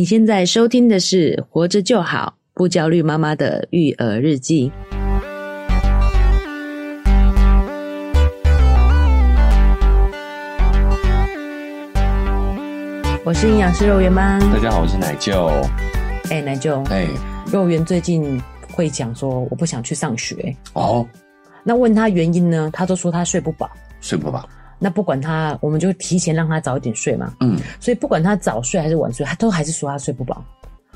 你现在收听的是《活着就好，不焦虑妈妈的育儿日记》。我是营养师肉圆妈。大家好，我是奶舅。哎、欸，奶舅。哎、欸，肉圆最近会讲说我不想去上学。哦。那问他原因呢？他都说他睡不饱。睡不饱。那不管他，我们就提前让他早一点睡嘛。嗯，所以不管他早睡还是晚睡，他都还是说他睡不饱。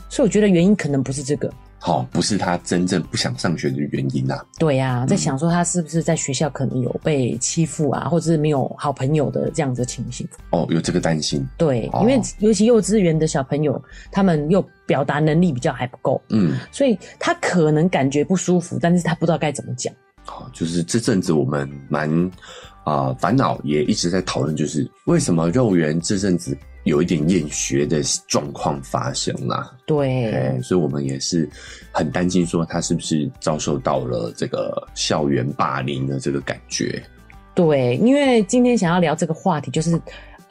所以我觉得原因可能不是这个。好、哦，不是他真正不想上学的原因啊。对呀、啊，在想说他是不是在学校可能有被欺负啊，或者是没有好朋友的这样子的情形。哦，有这个担心。对，哦、因为尤其幼稚园的小朋友，他们又表达能力比较还不够。嗯，所以他可能感觉不舒服，但是他不知道该怎么讲。好，就是这阵子我们蛮。啊，烦恼、呃、也一直在讨论，就是为什么肉圆这阵子有一点厌学的状况发生啦？对、欸，所以我们也是很担心，说他是不是遭受到了这个校园霸凌的这个感觉？对，因为今天想要聊这个话题，就是。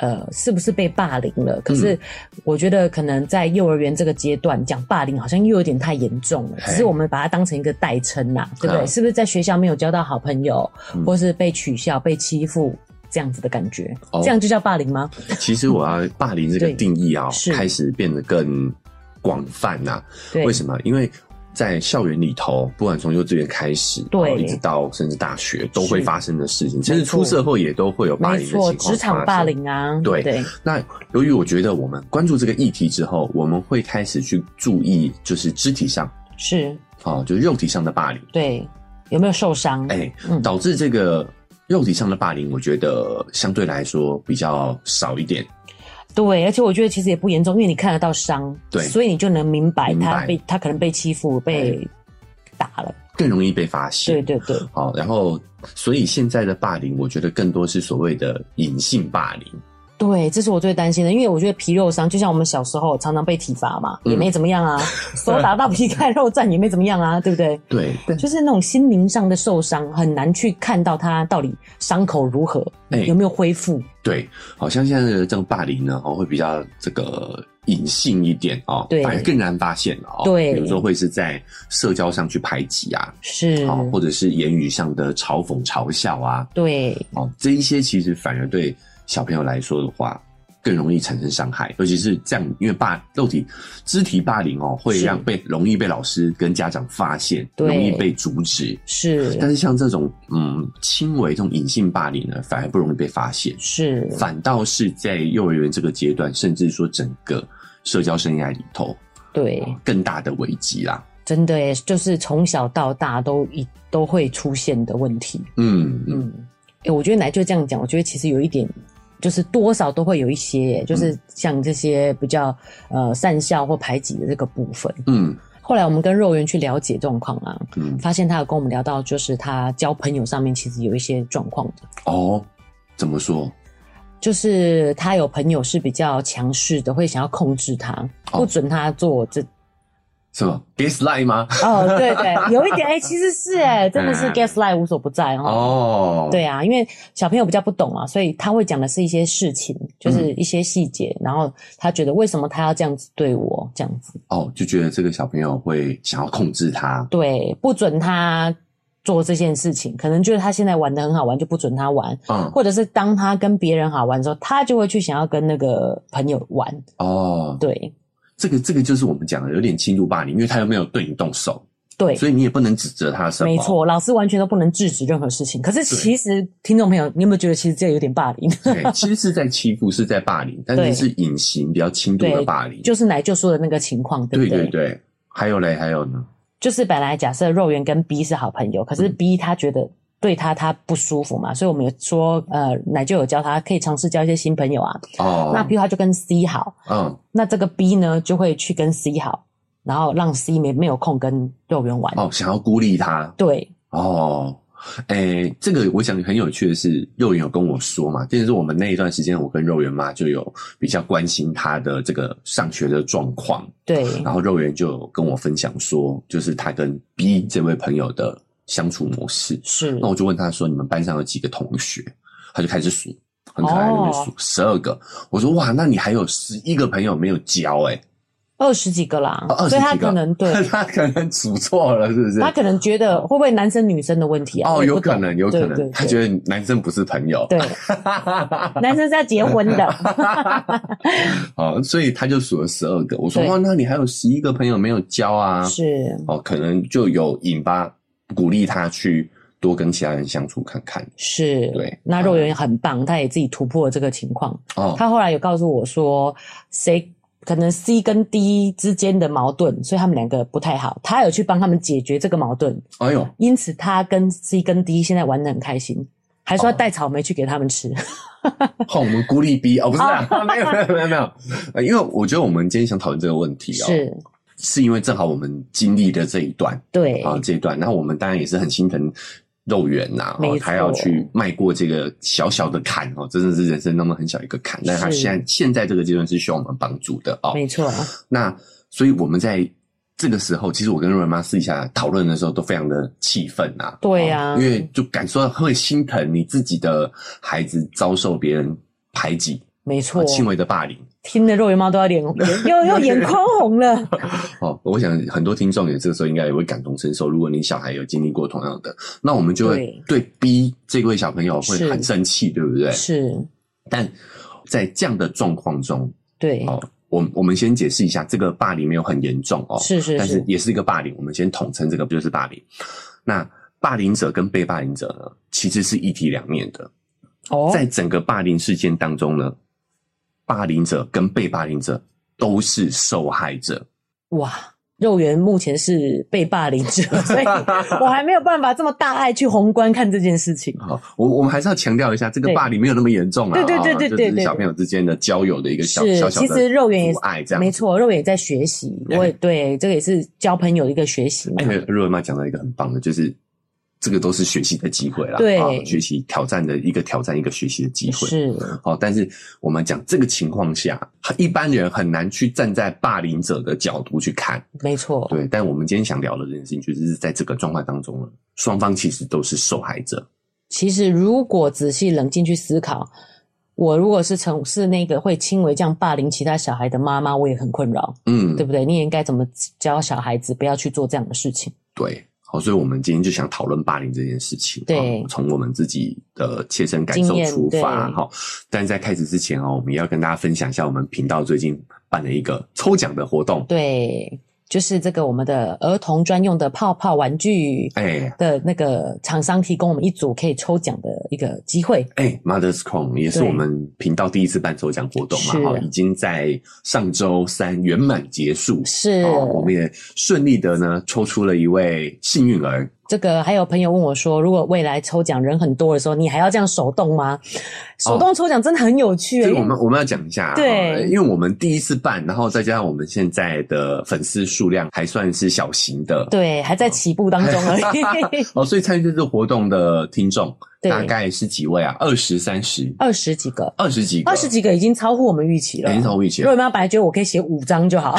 呃，是不是被霸凌了？可是我觉得可能在幼儿园这个阶段讲霸凌，好像又有点太严重了。只是我们把它当成一个代称呐，对不对？是不是在学校没有交到好朋友，或是被取笑、被欺负这样子的感觉？这样就叫霸凌吗？其实我要霸凌这个定义啊，开始变得更广泛呐。为什么？因为。在校园里头，不管从幼稚园开始，对，一直到甚至大学，都会发生的事情。其实出社会也都会有霸凌的情况。职场霸凌啊，对。对，那由于我觉得我们关注这个议题之后，我们会开始去注意，就是肢体上是哦，就是肉体上的霸凌。对，有没有受伤？哎、欸，嗯、导致这个肉体上的霸凌，我觉得相对来说比较少一点。对，而且我觉得其实也不严重，因为你看得到伤，对，所以你就能明白他被他可能被欺负、被打了，更容易被发现。对对对，好，然后所以现在的霸凌，我觉得更多是所谓的隐性霸凌。对，这是我最担心的，因为我觉得皮肉伤就像我们小时候常常被体罚嘛，也没怎么样啊，嗯、手打到皮开肉绽也没怎么样啊，对不对？对，对就是那种心灵上的受伤，很难去看到他到底伤口如何，欸、有没有恢复。对，好像现在的这种霸凌呢，哦，会比较这个隐性一点哦，对，反而更难发现哦。对，比如说会是在社交上去排挤啊，是，哦，或者是言语上的嘲讽、嘲笑啊，对，哦，这一些其实反而对。小朋友来说的话，更容易产生伤害，尤其是这样，因为霸肉体、肢体霸凌哦，会让被容易被老师跟家长发现，容易被阻止。是，但是像这种嗯轻微这种隐性霸凌呢，反而不容易被发现。是，反倒是在幼儿园这个阶段，甚至说整个社交生涯里头，对更大的危机啦。真的耶，就是从小到大都一都会出现的问题。嗯嗯，哎、欸，我觉得奶就这样讲，我觉得其实有一点。就是多少都会有一些，就是像这些比较呃善笑或排挤的这个部分。嗯，后来我们跟肉圆去了解状况啊，嗯，发现他有跟我们聊到，就是他交朋友上面其实有一些状况的。哦，怎么说？就是他有朋友是比较强势的，会想要控制他，不准他做这。是吗？Gaslight 吗？哦，对对，有一点哎、欸，其实是哎、欸，真的是 Gaslight 无所不在哦。哦，对啊，因为小朋友比较不懂啊，所以他会讲的是一些事情，就是一些细节，嗯、然后他觉得为什么他要这样子对我这样子？哦，就觉得这个小朋友会想要控制他，对，不准他做这件事情，可能觉得他现在玩的很好玩，就不准他玩，嗯，或者是当他跟别人好玩的时候，他就会去想要跟那个朋友玩。哦，对。这个这个就是我们讲的有点轻度霸凌，因为他又没有对你动手，对，所以你也不能指责他什么。没错，老师完全都不能制止任何事情。可是其实听众朋友，你有没有觉得其实这有点霸凌？对，其实是在欺负，是在霸凌，但是是隐形比较轻度的霸凌，就是奶就说的那个情况，对不对？对对对。还有嘞，还有呢，就是本来假设肉圆跟 B 是好朋友，可是 B 他觉得。嗯对他他不舒服嘛，所以我们有说，呃，奶就有教他可以尝试交一些新朋友啊。哦。那比如他就跟 C 好，嗯。那这个 B 呢，就会去跟 C 好，然后让 C 没没有空跟肉圆玩。哦，想要孤立他。对。哦，诶，这个我想很有趣的是，肉圆有跟我说嘛，就是我们那一段时间，我跟肉圆妈就有比较关心他的这个上学的状况。对。然后肉圆就有跟我分享说，就是他跟 B 这位朋友的。相处模式是，那我就问他说：“你们班上有几个同学？”他就开始数，很可爱的数十二个。我说：“哇，那你还有十一个朋友没有交诶、欸、二十几个啦，哦、所以他可能对，他可能数错了，是不是？他可能觉得会不会男生女生的问题啊？哦，有可能，有可能，他觉得男生不是朋友，对，男生是要结婚的。哦，所以他就数了十二个。我说哇，那你还有十一个朋友没有交啊？是哦，可能就有引发鼓励他去多跟其他人相处看看。是，对。那肉圆很棒，嗯、他也自己突破了这个情况。哦，他后来有告诉我说，谁？可能 C 跟 D 之间的矛盾，所以他们两个不太好。他有去帮他们解决这个矛盾。哎呦，因此他跟 C 跟 D 现在玩得很开心，还说要带草莓去给他们吃。好、哦，我们孤立 B 哦，不是啊，没有没有没有没有。因为我觉得我们今天想讨论这个问题哦，是是因为正好我们经历的这一段，对啊这一段，然后我们当然也是很心疼。肉圆呐、啊，哦，他要去迈过这个小小的坎哦，真的是人生那么很小一个坎，但他现在现在这个阶段是需要我们帮助的哦，没错。那所以我们在这个时候，其实我跟肉圆妈私底下讨论的时候，都非常的气愤呐，对呀、啊哦，因为就感受到会心疼你自己的孩子遭受别人排挤，没错，轻微的霸凌。听得肉圆妈都要脸红，又又眼眶红了。哦，我想很多听众也这个时候应该也会感同身受。如果你小孩有经历过同样的，那我们就会对逼这位小朋友会很生气，对不对？是。但在这样的状况中，对哦，我我们先解释一下，这个霸凌没有很严重哦，是是是，但是也是一个霸凌。我们先统称这个不就是霸凌？那霸凌者跟被霸凌者呢，其实是一体两面的。哦，在整个霸凌事件当中呢。霸凌者跟被霸凌者都是受害者。哇，肉圆目前是被霸凌者，所以我还没有办法这么大爱去宏观看这件事情。好，我我们还是要强调一下，这个霸凌没有那么严重啊。对对对对对，是小朋友之间的交友的一个小小小的。其实肉圆也爱这样，没错，肉圆也在学习。我也 对这个也是交朋友的一个学习。因为肉圆妈讲到一个很棒的，就是。这个都是学习的机会啦，对，学习挑战的一个挑战，一个学习的机会是。好，但是我们讲这个情况下，一般人很难去站在霸凌者的角度去看，没错。对，但我们今天想聊的这件事情，就是在这个状况当中呢，双方其实都是受害者。其实，如果仔细冷静去思考，我如果是从是那个会轻微这样霸凌其他小孩的妈妈，我也很困扰，嗯，对不对？你也应该怎么教小孩子不要去做这样的事情？对。好，所以我们今天就想讨论霸凌这件事情。对，从我们自己的切身感受出发。哈，但在开始之前哦，我们要跟大家分享一下我们频道最近办了一个抽奖的活动。对。就是这个我们的儿童专用的泡泡玩具，哎，的那个厂商提供我们一组可以抽奖的一个机会。哎，Mother's Corner 也是我们频道第一次办抽奖活动嘛，哈，已经在上周三圆满结束。是，我们也顺利的呢抽出了一位幸运儿。这个还有朋友问我说，如果未来抽奖人很多的时候，你还要这样手动吗？手动抽奖真的很有趣。欸。所以我们我们要讲一下，对，因为我们第一次办，然后再加上我们现在的粉丝数量还算是小型的，对，还在起步当中而已。哦，所以参与这次活动的听众。大概是几位啊？二十三十，二十几个，二十几个，二十几个已经超乎我们预期了，已经超乎预期了。肉圆妈本来觉得我可以写五张就好，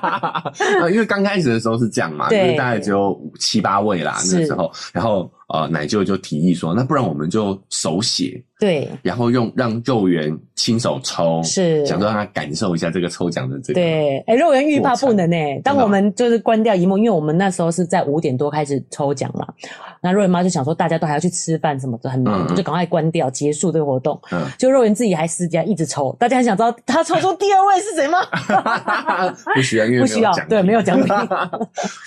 因为刚开始的时候是这样嘛，就是大概只有七八位啦，那时候，然后。呃，奶舅就提议说，那不然我们就手写，对，然后用让肉圆亲手抽，是，想说让他感受一下这个抽奖的这个。对，哎、欸，肉圆欲罢不能哎，当我们就是关掉一幕，因为我们那时候是在五点多开始抽奖嘛，那肉圆妈就想说大家都还要去吃饭什么的，很忙，嗯、就赶快关掉结束这个活动。嗯，就肉圆自己还私家一直抽，大家很想知道他抽出第二位是谁吗？不需要，因为 不需要，对，没有奖品。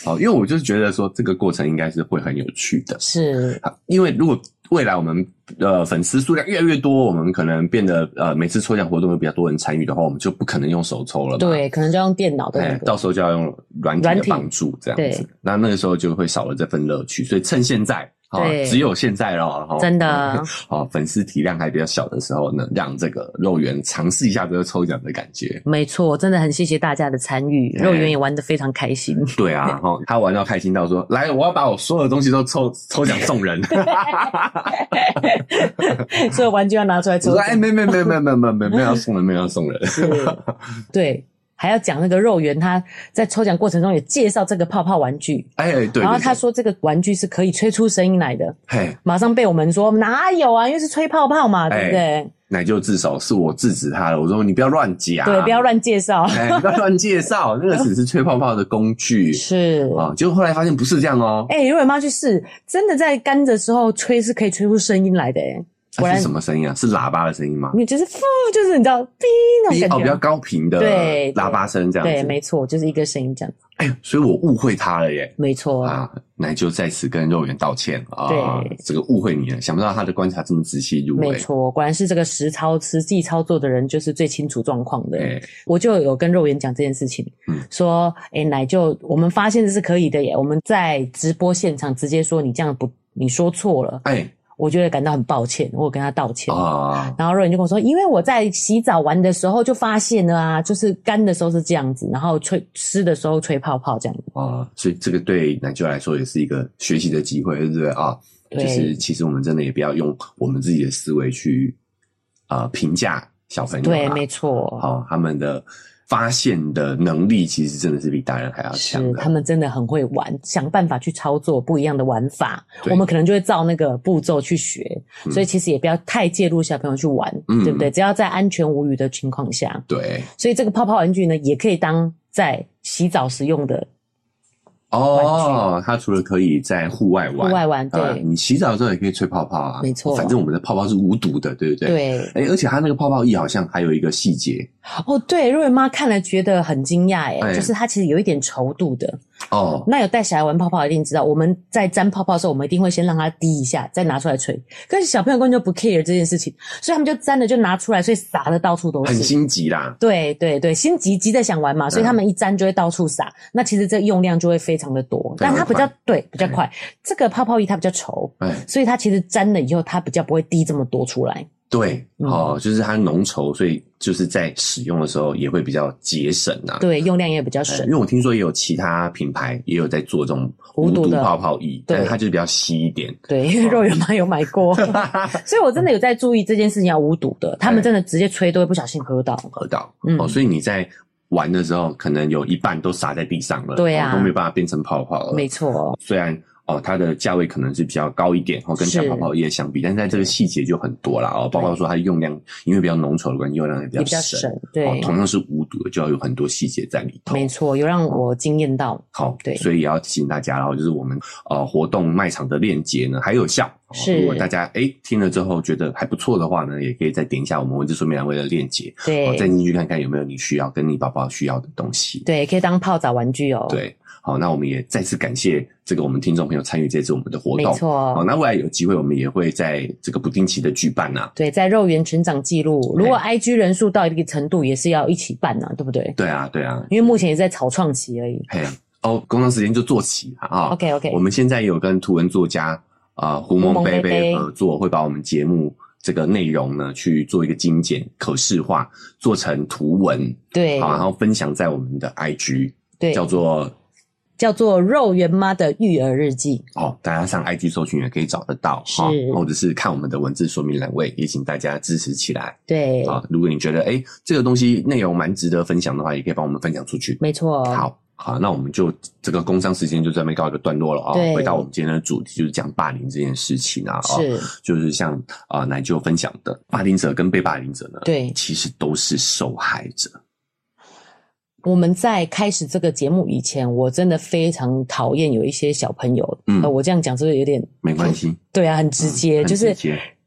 好，因为我就是觉得说这个过程应该是会很有趣的，是。是，因为如果未来我们呃粉丝数量越来越多，我们可能变得呃每次抽奖活动有比较多人参与的话，我们就不可能用手抽了。对，可能就要用电脑的、那个欸，到时候就要用软体的帮助这样子。那那个时候就会少了这份乐趣，所以趁现在。对，只有现在了，真的。好，粉丝体量还比较小的时候呢，让这个肉圆尝试一下这个抽奖的感觉。没错，真的很谢谢大家的参与，肉圆也玩得非常开心。对啊，哈，他玩到开心到说：“来，我要把我所有的东西都抽抽奖送人。”所有玩具要拿出来抽。我说：“哎，没没没没没没没没有要送人，没有要送人。”对。还要讲那个肉圆，他在抽奖过程中也介绍这个泡泡玩具。哎，对。然后他说这个玩具是可以吹出声音来的。嘿，马上被我们说哪有啊？因为是吹泡泡嘛，对不对？那就至少是我制止他了。我说你不要乱讲，对，不要乱介绍，哎，不要乱介绍，那个只是吹泡泡的工具。是啊，结果后来发现不是这样哦。哎，肉圆妈去试，真的在干的时候吹是可以吹出声音来的。哎。它是什么声音啊？是喇叭的声音吗？你就是呼，就是你知道，哔那种感觉，哦，比较高频的对喇叭声这样子。对，没错，就是一个声音这样。哎，所以我误会他了耶。没错啊，奶就在此跟肉圆道歉啊。对，这个误会你了，想不到他的观察这么仔细入微。没错，果然是这个实操实际操作的人，就是最清楚状况的。我就有跟肉圆讲这件事情，嗯，说，哎，奶就我们发现这是可以的耶。我们在直播现场直接说你这样不，你说错了。哎。我觉得感到很抱歉，我跟他道歉啊。然后肉圆就跟我说，因为我在洗澡玩的时候就发现了啊，就是干的时候是这样子，然后吹湿的时候吹泡泡这样子啊。所以这个对奶舅来说也是一个学习的机会，对不对啊？对。就是其实我们真的也不要用我们自己的思维去啊评价小朋友。对，没错。好，他们的。发现的能力其实真的是比大人还要强。是，他们真的很会玩，想办法去操作不一样的玩法。我们可能就会照那个步骤去学，嗯，所以其实也不要太介入小朋友去玩，嗯，对不对？只要在安全无虞的情况下。对。所以这个泡泡玩具呢，也可以当在洗澡时用的。哦，它除了可以在户外玩，户外玩，对、呃，你洗澡的时候也可以吹泡泡啊，没错。反正我们的泡泡是无毒的，对不对？对。哎、欸，而且它那个泡泡液好像还有一个细节。哦，对，肉圆妈看了觉得很惊讶，哎，就是它其实有一点稠度的。哦，那有带小孩玩泡泡一定知道，我们在沾泡泡的时候，我们一定会先让它滴一下，再拿出来吹。可是小朋友根本就不 care 这件事情，所以他们就沾了就拿出来，所以洒的到处都是。很心急啦。对对对，心急急着想玩嘛，所以他们一沾就会到处洒。嗯、那其实这用量就会非常的多，但它比较对比较快。这个泡泡液它比较稠，所以它其实沾了以后，它比较不会滴这么多出来。对，哦，就是它浓稠，所以就是在使用的时候也会比较节省啊。对，用量也比较省。因为我听说也有其他品牌也有在做这种无毒泡泡液，但是它就是比较稀一点。对，因为肉圆妈有买过，所以我真的有在注意这件事情要无毒的。他们真的直接吹都会不小心喝到，喝到。哦，所以你在玩的时候，可能有一半都洒在地上了，对啊，都没有办法变成泡泡了。没错，虽然。哦，它的价位可能是比较高一点，哦，跟像泡泡液相比，但是在这个细节就很多了哦，包括说它用量，因为比较浓稠的关系，用量也比较省，较省对，哦，同样是无毒的，就要有很多细节在里头。没错，有让我惊艳到。哦、好，对，所以也要提醒大家，然后就是我们呃活动卖场的链接呢还有效，是如果大家哎、欸、听了之后觉得还不错的话呢，也可以再点一下我们文字说明栏位的链接，对，再进去看看有没有你需要跟你宝宝需要的东西，对，可以当泡澡玩具哦。对。好，那我们也再次感谢这个我们听众朋友参与这次我们的活动。没错，好，那未来有机会我们也会在这个不定期的举办呐、啊。对，在肉圆成长记录，如果 IG 人数到一个程度，也是要一起办呐、啊，对不对？对啊，对啊，因为目前也在草创期而已。嘿，哦，工作时间就做起啊。OK OK，我们现在有跟图文作家啊、呃、胡蒙贝贝合作，会把我们节目这个内容呢去做一个精简、可视化，做成图文。对，好，然后分享在我们的 IG，对，叫做。叫做肉圆妈的育儿日记哦，大家上 IG 搜寻也可以找得到，是，或者是看我们的文字说明栏位，也请大家支持起来。对啊，如果你觉得哎、欸、这个东西内容蛮值得分享的话，也可以帮我们分享出去。没错，好，好，那我们就这个工商时间就这边告一个段落了啊。对，回到我们今天的主题，就是讲霸凌这件事情啊。是，就是像啊奶舅分享的，霸凌者跟被霸凌者呢，对，其实都是受害者。我们在开始这个节目以前，我真的非常讨厌有一些小朋友。嗯，我这样讲是不是有点没关系？对啊，很直接，嗯、就是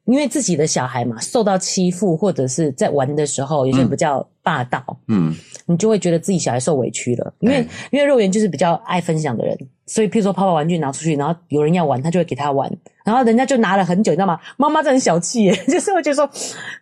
因为自己的小孩嘛，受到欺负或者是在玩的时候有些比较霸道，嗯，你就会觉得自己小孩受委屈了。因为、欸、因为肉圆就是比较爱分享的人，所以譬如说泡泡玩具拿出去，然后有人要玩，他就会给他玩。然后人家就拿了很久，你知道吗？妈妈真很小气耶，就是会觉得说，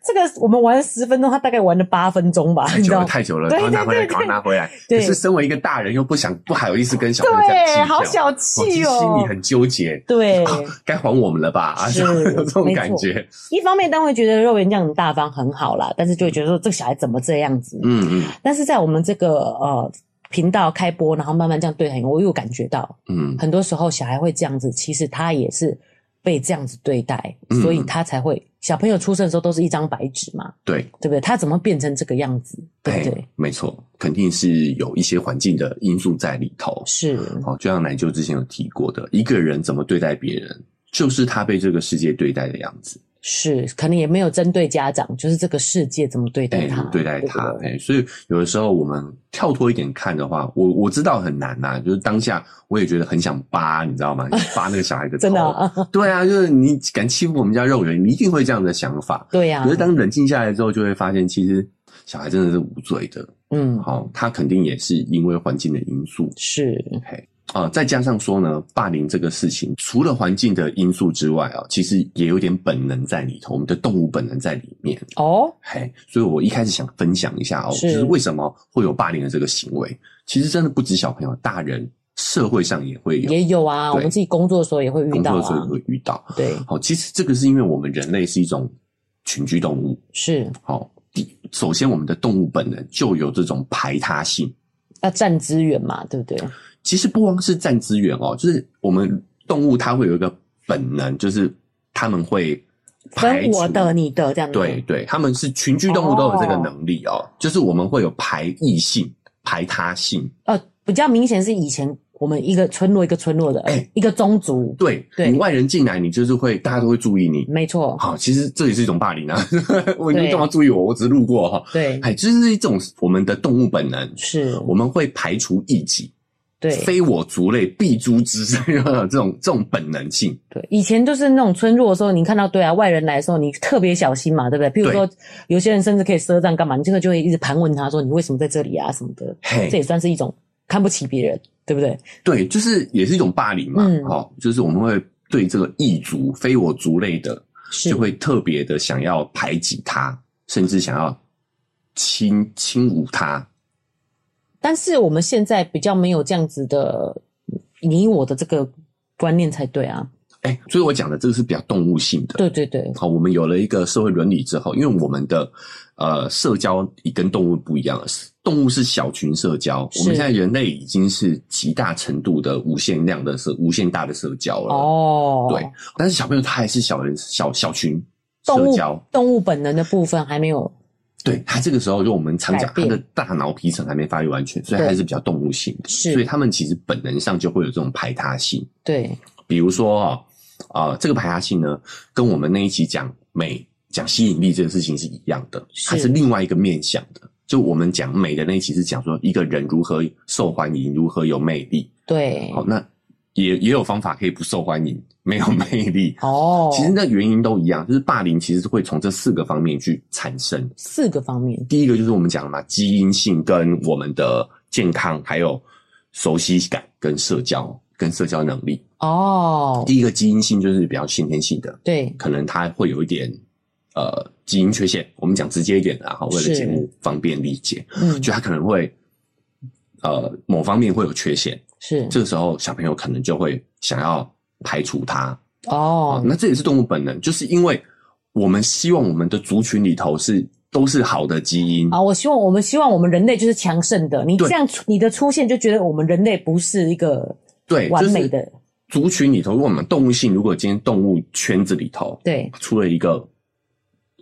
这个我们玩了十分钟，他大概玩了八分钟吧，太久了，太久了，然后拿回来，拿回来。可是身为一个大人，又不想不好意思跟小朋友这样计较，好小气哦，心里很纠结。对，该还我们了吧？是有这种感觉。一方面，当然会觉得肉圆这样很大方很好啦，但是就会觉得说，这个小孩怎么这样子？嗯嗯。但是在我们这个呃频道开播，然后慢慢这样对他，我又感觉到，嗯，很多时候小孩会这样子，其实他也是。被这样子对待，所以他才会小朋友出生的时候都是一张白纸嘛，对，对不对？他怎么变成这个样子？对不对？没错，肯定是有一些环境的因素在里头。是，好，就像奶舅之前有提过的，一个人怎么对待别人，就是他被这个世界对待的样子。是，可能也没有针对家长，就是这个世界怎么对待他，欸、对待他。哎、欸，所以有的时候我们跳脱一点看的话，我我知道很难呐、啊，就是当下我也觉得很想扒，你知道吗？扒那个小孩的 头。真的、啊？对啊，就是你敢欺负我们家肉圆，你一定会这样的想法。对呀、啊。可是当冷静下来之后，就会发现其实小孩真的是无罪的。嗯，好，他肯定也是因为环境的因素。是。OK。啊、呃，再加上说呢，霸凌这个事情，除了环境的因素之外啊，其实也有点本能在里头，我们的动物本能在里面哦。嘿，所以我一开始想分享一下哦，是就是为什么会有霸凌的这个行为，其实真的不止小朋友，大人社会上也会有，也有啊。我们自己工作的时候也会遇到、啊，工作的时候也会遇到。对，好，其实这个是因为我们人类是一种群居动物，是好。首先，我们的动物本能就有这种排他性，要占资源嘛，对不对？其实不光是占资源哦，就是我们动物它会有一个本能，就是他们会排分我的、你的这样子。对对，他们是群居动物都有这个能力哦，哦就是我们会有排异性、排他性。呃，比较明显是以前我们一个村落一个村落的，哎、欸，一个宗族。对，对，你外人进来，你就是会大家都会注意你。没错。好，其实这也是一种霸凌啊！我你干嘛注意我？我只是路过哈。对，哎，就是一种我们的动物本能，是我们会排除异己。对，非我族类，必诛之，这种这种本能性。对，以前就是那种村落的时候，你看到对啊，外人来的时候，你特别小心嘛，对不对？比如说，有些人甚至可以赊账干嘛，你这个就会一直盘问他说，你为什么在这里啊什么的。嘿，这也算是一种看不起别人，对不对？对，就是也是一种霸凌嘛。嗯，好，就是我们会对这个异族、非我族类的，就会特别的想要排挤他，甚至想要轻轻侮他。但是我们现在比较没有这样子的你我的这个观念才对啊！哎、欸，所以我讲的这个是比较动物性的。对对对。好，我们有了一个社会伦理之后，因为我们的呃社交已跟动物不一样了，动物是小群社交，我们现在人类已经是极大程度的无限量的社、无限大的社交了。哦，对。但是小朋友他还是小人小小群社交，动物本能的部分还没有。对，他这个时候，就我们常讲，他的大脑皮层还没发育完全，所以还是比较动物性的。是，所以他们其实本能上就会有这种排他性。对，比如说啊，呃，这个排他性呢，跟我们那一期讲美、讲吸引力这个事情是一样的，它是另外一个面向的。就我们讲美的那一期是讲说一个人如何受欢迎，如何有魅力。对，好，那也也有方法可以不受欢迎。没有魅力哦，其实那原因都一样，就是霸凌其实是会从这四个方面去产生。四个方面，第一个就是我们讲的嘛，基因性跟我们的健康，还有熟悉感跟社交跟社交能力。哦，第一个基因性就是比较先天性的，对，可能它会有一点呃基因缺陷。我们讲直接一点的，然后为了节目方便理解，嗯，就它可能会呃某方面会有缺陷，是这个时候小朋友可能就会想要。排除它哦，那这也是动物本能，就是因为我们希望我们的族群里头是都是好的基因啊。我希望我们希望我们人类就是强盛的，你这样你的出现就觉得我们人类不是一个对完美的族群里头。如果我们动物性，如果今天动物圈子里头对出了一个。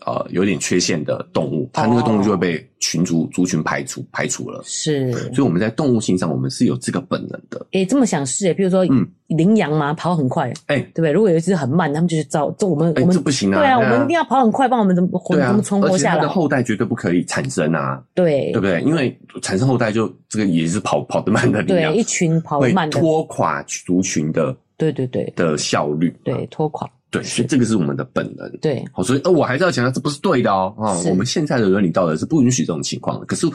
呃，有点缺陷的动物，它那个动物就会被群族、哦、族群排除排除了。是，所以我们在动物性上，我们是有这个本能的。诶、欸，这么想是诶，比如说，嗯，羚羊嘛，跑很快，诶、欸，对不对？如果有一只很慢，他们就是找这我们、欸、我们这不行啊。对啊，我们一定要跑很快，帮我们怎么活怎么存活下来？而且它的后代绝对不可以产生啊。对，对不对？因为产生后代就这个也是跑跑得慢的羚羊，对，一群跑得慢的拖垮族群的，对对对的效率，对，拖垮。对，所以这个是我们的本能。对，好，所以呃，我还是要强调，这不是对的哦。啊，我们现在的伦理道德是不允许这种情况的。可是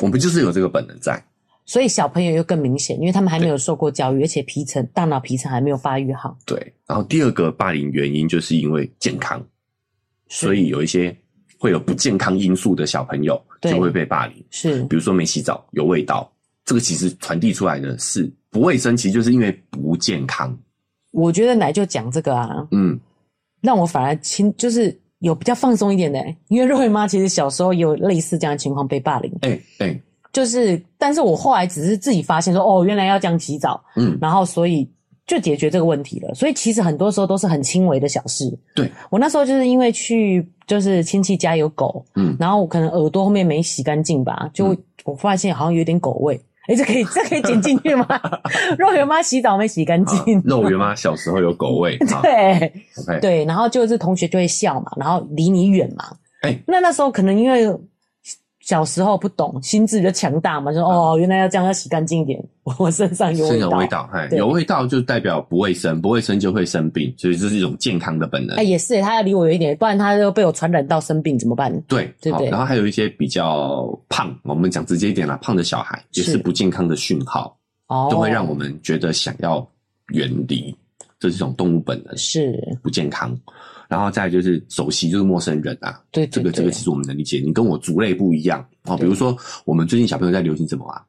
我们就是有这个本能在。所以小朋友又更明显，因为他们还没有受过教育，而且皮层、大脑皮层还没有发育好。对。然后第二个霸凌原因就是因为健康，所以有一些会有不健康因素的小朋友就会被霸凌。是，比如说没洗澡、有味道，这个其实传递出来的是不卫生，其实就是因为不健康。我觉得奶就讲这个啊，嗯，让我反而轻，就是有比较放松一点的，因为瑞妈其实小时候也有类似这样的情况被霸凌，哎、欸、哎、欸，就是，但是我后来只是自己发现说，哦，原来要这样洗澡，嗯，然后所以就解决这个问题了。所以其实很多时候都是很轻微的小事。对，我那时候就是因为去就是亲戚家有狗，嗯，然后我可能耳朵后面没洗干净吧，就我发现好像有点狗味。哎、欸，这可以这可以剪进去吗？肉圆妈洗澡没洗干净。肉圆妈小时候有狗味。对，okay. 对，然后就是同学就会笑嘛，然后离你远嘛。哎、欸，那那时候可能因为。小时候不懂，心智就强大嘛，说哦，原来要这样，要洗干净一点。我身上有味道，有味道，有味道就代表不卫生，不卫生就会生病，所以这是一种健康的本能。哎，也是，他要离我远一点，不然他就被我传染到生病怎么办？对，对对。然后还有一些比较胖，我们讲直接一点啦，胖的小孩也是不健康的讯号，哦，都会让我们觉得想要远离，这是一种动物本能，是不健康。然后再就是熟悉，就是陌生人啊。对，对，对，这个这个其实我们能理解。你跟我族类不一样哦。比如说，我们最近小朋友在流行什么啊？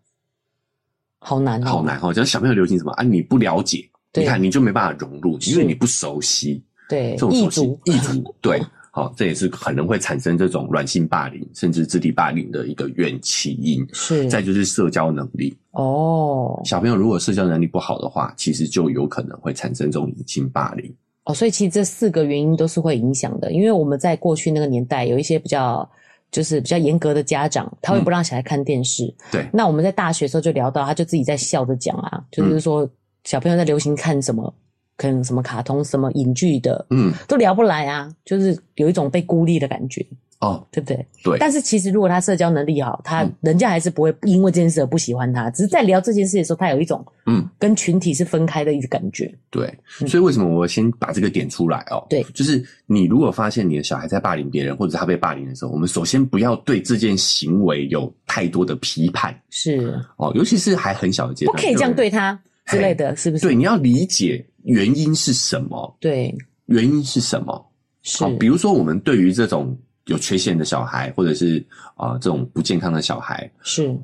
好难，好难哦！就是小朋友流行什么啊？你不了解，你看你就没办法融入，因为你不熟悉。对，这种熟悉，异族，对，好，这也是可能会产生这种软性霸凌，甚至肢体霸凌的一个原起因。是。再就是社交能力哦。小朋友如果社交能力不好的话，其实就有可能会产生这种隐性霸凌。哦，所以其实这四个原因都是会影响的，因为我们在过去那个年代，有一些比较就是比较严格的家长，他会不让小孩看电视。嗯、对。那我们在大学的时候就聊到，他就自己在笑着讲啊，就是说小朋友在流行看什么，可能什么卡通、什么影剧的，嗯，都聊不来啊，就是有一种被孤立的感觉。哦，对不对？对。但是其实，如果他社交能力好，他人家还是不会因为这件事而不喜欢他。只是在聊这件事的时候，他有一种嗯，跟群体是分开的一个感觉。对。所以为什么我先把这个点出来哦？对，就是你如果发现你的小孩在霸凌别人，或者他被霸凌的时候，我们首先不要对这件行为有太多的批判。是。哦，尤其是还很小的阶段，不可以这样对他之类的，是不是？对，你要理解原因是什么？对，原因是什么？是。比如说，我们对于这种。有缺陷的小孩，或者是啊、呃、这种不健康的小孩，是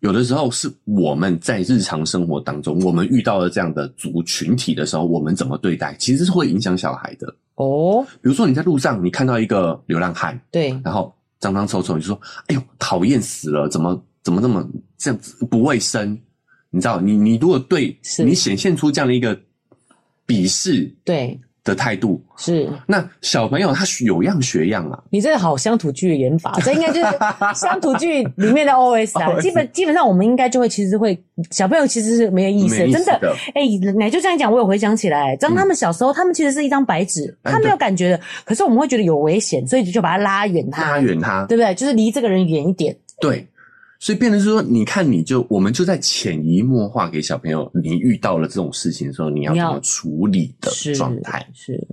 有的时候是我们在日常生活当中，我们遇到了这样的族群体的时候，我们怎么对待，其实是会影响小孩的哦。比如说你在路上，你看到一个流浪汉，对，然后脏脏臭臭，你就说：“哎呦，讨厌死了！怎么怎么那么这样子不卫生？”你知道，你你如果对你显现出这样的一个鄙视，对。的态度是，那小朋友他有样学样啊。你这个好乡土剧的演法，这应该就是乡土剧里面的 OS 啊。基本基本上我们应该就会其实会小朋友其实是没有意思的，真的。哎、欸，奶就这样讲，我有回想起来，当他们小时候，嗯、他们其实是一张白纸，他没有感觉的。可是我们会觉得有危险，所以就把他拉远，他拉远他，对不对？就是离这个人远一点。对。所以变成是说，你看，你就我们就在潜移默化给小朋友，你遇到了这种事情的时候，你要怎么处理的状态是，是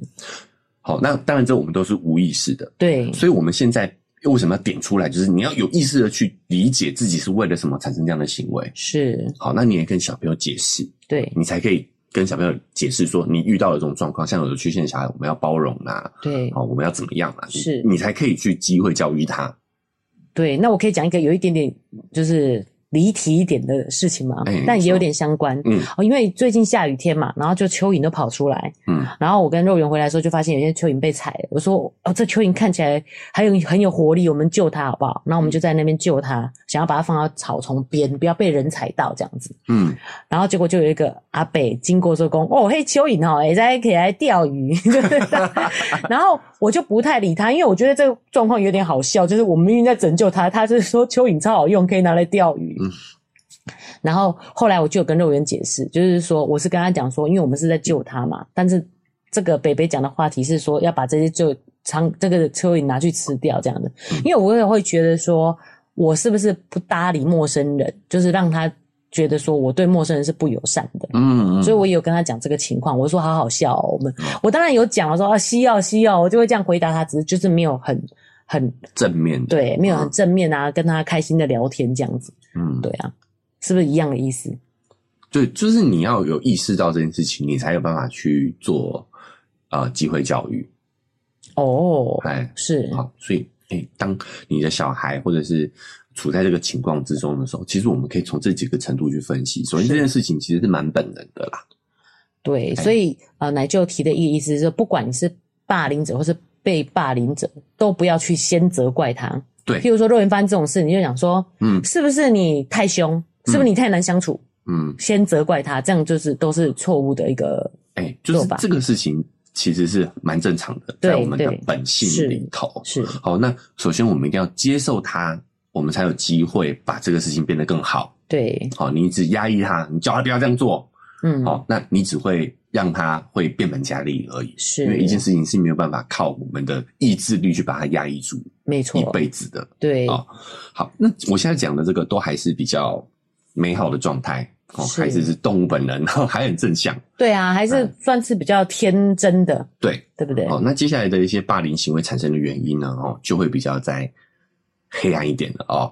好。那当然，这我们都是无意识的，对。所以我们现在为什么要点出来？就是你要有意识的去理解自己是为了什么产生这样的行为。是好，那你也跟小朋友解释，对，你才可以跟小朋友解释说，你遇到了这种状况，像有的缺陷小孩，我们要包容啊，对，好，我们要怎么样啊？是你，你才可以去机会教育他。对，那我可以讲一个有一点点就是离题一点的事情嘛，嗯、但也有点相关。嗯，哦，因为最近下雨天嘛，然后就蚯蚓都跑出来。嗯，然后我跟肉圆回来的时候，就发现有些蚯蚓被踩了。我说：“哦，这蚯蚓看起来还有很有活力，我们救它好不好？”然后我们就在那边救它，想要把它放到草丛边，不要被人踩到这样子。嗯，然后结果就有一个阿伯经过说：“公哦，嘿，蚯蚓哦，哎，在可以来钓鱼。”然后我就不太理他，因为我觉得这个状况有点好笑，就是我们明明在拯救他，他是说蚯蚓超好用，可以拿来钓鱼。嗯，然后后来我就有跟肉圆解释，就是说我是跟他讲说，因为我们是在救他嘛，但是这个北北讲的话题是说要把这些就长这个蚯蚓拿去吃掉这样的，因为我也会觉得说我是不是不搭理陌生人，就是让他觉得说我对陌生人是不友善的，嗯，所以我也有跟他讲这个情况，我说好好笑哦，我们我当然有讲了说啊需要需要，我就会这样回答他，只是就是没有很。很正面，对，没有很正面啊，嗯、跟他开心的聊天这样子，嗯，对啊，是不是一样的意思？对，就是你要有意识到这件事情，你才有办法去做呃机会教育。哦，哎，是好，所以哎、欸，当你的小孩或者是处在这个情况之中的时候，其实我们可以从这几个程度去分析。首先，这件事情其实是蛮本能的啦。对，所以呃，奶舅提的一个意思是说，不管你是霸凌者或是。被霸凌者都不要去先责怪他。对，譬如说肉圆发生这种事，你就想说，嗯，是不是你太凶？是不是你太难相处？嗯，先责怪他，这样就是都是错误的一个，哎、欸，就是这个事情其实是蛮正常的，在我们的本性里头是。好，那首先我们一定要接受他，我们才有机会把这个事情变得更好。对，好，你一直压抑他，你叫他不要这样做，嗯，好，那你只会让他会变本加厉而已。是，因为一件事情是没有办法靠我们的意志力去把它压抑住，没错，一辈子的。对，哦，好，那我现在讲的这个都还是比较美好的状态。哦，孩子是动物本能，然后还很正向。对啊，还是算是比较天真的。嗯、对，对不对？哦，那接下来的一些霸凌行为产生的原因呢？哦，就会比较在黑暗一点的哦。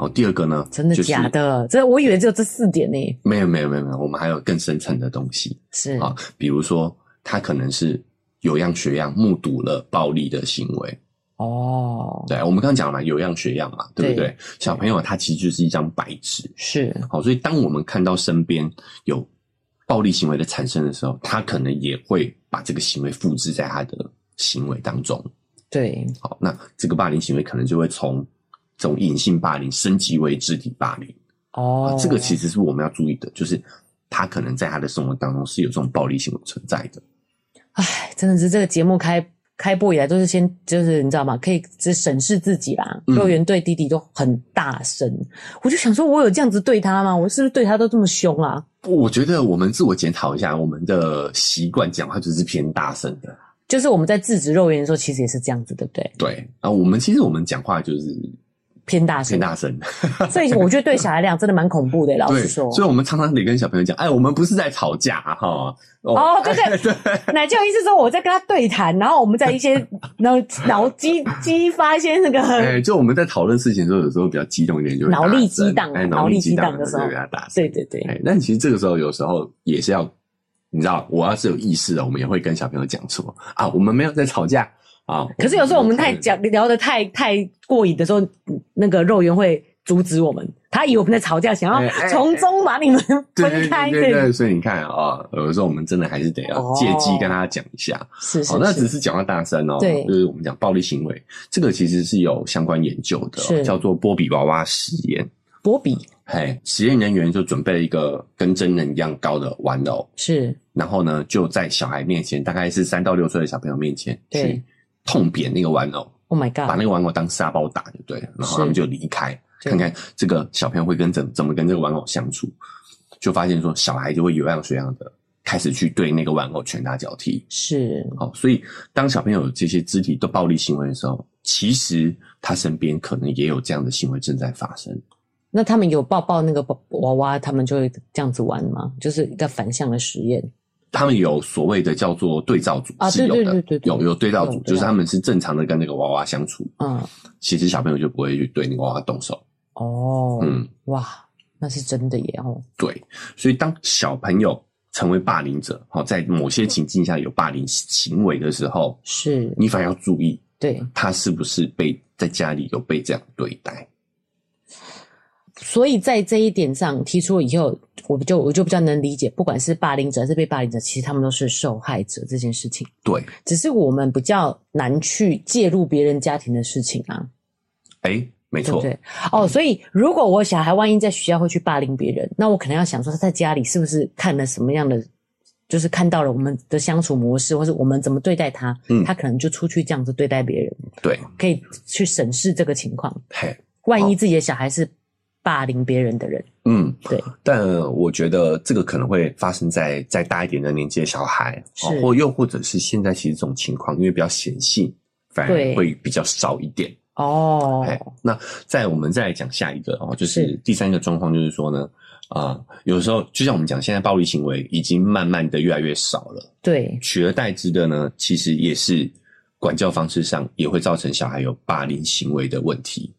好，第二个呢？真的假的？这我以为只有这四点呢。没有，没有，没有，没有，我们还有更深层的东西。是啊，比如说他可能是有样学样，目睹了暴力的行为。哦，对，我们刚刚讲了嘛，有样学样嘛，对不对？对，小朋友他其实就是一张白纸，是。好，所以当我们看到身边有暴力行为的产生的时候，他可能也会把这个行为复制在他的行为当中。对，好，那这个霸凌行为可能就会从这种隐性霸凌升级为肢体霸凌。哦，这个其实是我们要注意的，就是他可能在他的生活当中是有这种暴力行为存在的。唉，真的是这个节目开。开播以来都是先就是你知道吗？可以只审视自己啦。幼儿园对弟弟都很大声，嗯，我就想说，我有这样子对他吗？我是不是对他都这么凶啊？我觉得我们自我检讨一下，我们的习惯讲话就是偏大声的。就是我们在制止肉圆的时候，其实也是这样子，对不对？对啊，我们其实我们讲话就是。偏大声，偏大声，所以我觉得对小孩来讲真的蛮恐怖的。老实说，所以我们常常得跟小朋友讲：“哎，我们不是在吵架哈。”哦，哦对对 对，奶就意思说我在跟他对谈，然后我们在一些脑脑激 激发一些那个，哎，就我们在讨论事情的时候，有时候比较激动一点，就会脑力激荡，哎，脑力激荡的时候比较大声。对对对，哎，但其实这个时候有时候也是要，你知道，我要是有意识的，我们也会跟小朋友讲说：“啊，我们没有在吵架。”啊！可是有时候我们太讲聊得太太过瘾的时候，那个肉圆会阻止我们。他以为我们在吵架，想要从中把你们 分开。对对对，所以你看啊，有的时候我们真的还是得要借机跟他讲一下。是是，那只是讲话大声哦。对，就是我们讲暴力行为，这个其实是有相关研究的，叫做波比娃娃实验。波比，嘿，实验人员就准备了一个跟真人一样高的玩偶，是，然后呢，就在小孩面前，大概是三到六岁的小朋友面前去。痛扁那个玩偶，Oh my God！把那个玩偶当沙包打，就对了。然后他们就离开，看看这个小朋友会跟怎怎么跟这个玩偶相处，就发现说小孩就会有样学样的开始去对那个玩偶拳打脚踢。是，好，所以当小朋友有这些肢体的暴力行为的时候，其实他身边可能也有这样的行为正在发生。那他们有抱抱那个娃娃，他们就会这样子玩吗？就是一个反向的实验。他们有所谓的叫做对照组，是有的，有有对照组，就是他们是正常的跟那个娃娃相处，嗯，其实小朋友就不会去对那个娃娃动手。哦，嗯，哇，那是真的耶哦。对，所以当小朋友成为霸凌者，好，在某些情境下有霸凌行为的时候，是你反而要注意，对，他是不是被在家里有被这样对待。所以在这一点上提出了以后，我就我就比较能理解，不管是霸凌者还是被霸凌者，其实他们都是受害者这件事情。对，只是我们比较难去介入别人家庭的事情啊。哎，没错，对哦。所以如果我小孩万一在学校会去霸凌别人，那我可能要想说他在家里是不是看了什么样的，就是看到了我们的相处模式，或是我们怎么对待他，嗯，他可能就出去这样子对待别人。对，可以去审视这个情况。嘿，万一自己的小孩是。霸凌别人的人，嗯，对，但我觉得这个可能会发生在再大一点的年纪的小孩，是，或又或者是现在其实这种情况，因为比较显性，反而会比较少一点。哦，那在我们再来讲下一个哦，就是。第三个状况，就是说呢，啊、呃，有时候就像我们讲，现在暴力行为已经慢慢的越来越少了，对，取而代之的呢，其实也是管教方式上也会造成小孩有霸凌行为的问题。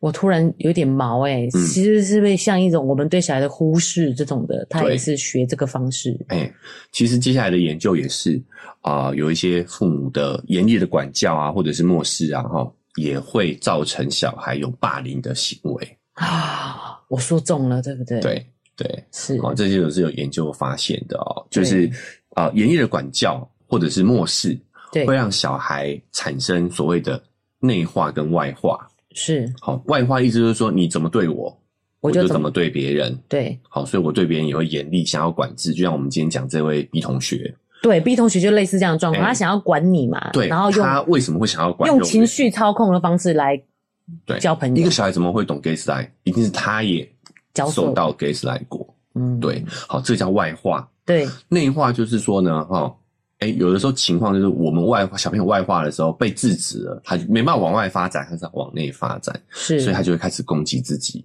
我突然有点毛哎、欸，嗯、其实是不是像一种我们对小孩的忽视这种的，他也是学这个方式。哎、欸，其实接下来的研究也是啊、呃，有一些父母的严厉的管教啊，或者是漠视啊，哈，也会造成小孩有霸凌的行为啊。我说中了，对不对？对对，是哦，这些都是有研究发现的哦，就是啊，严厉的管教或者是漠视，对，会让小孩产生所谓的内化跟外化。是好，外化意思就是说，你怎么对我，我就怎么对别人。对，好，所以我对别人也会严厉，想要管制。就像我们今天讲这位 B 同学，对 B 同学就类似这样的状况，他想要管你嘛。对，然后他为什么会想要管？用情绪操控的方式来对交朋友。一个小孩怎么会懂 gaslight？一定是他也受到 gaslight 过。嗯，对，好，这叫外化。对，内化就是说呢，哈。哎、欸，有的时候情况就是我们外化小朋友外化的时候被制止了，他没办法往外发展，他是往内发展，是，所以他就会开始攻击自己。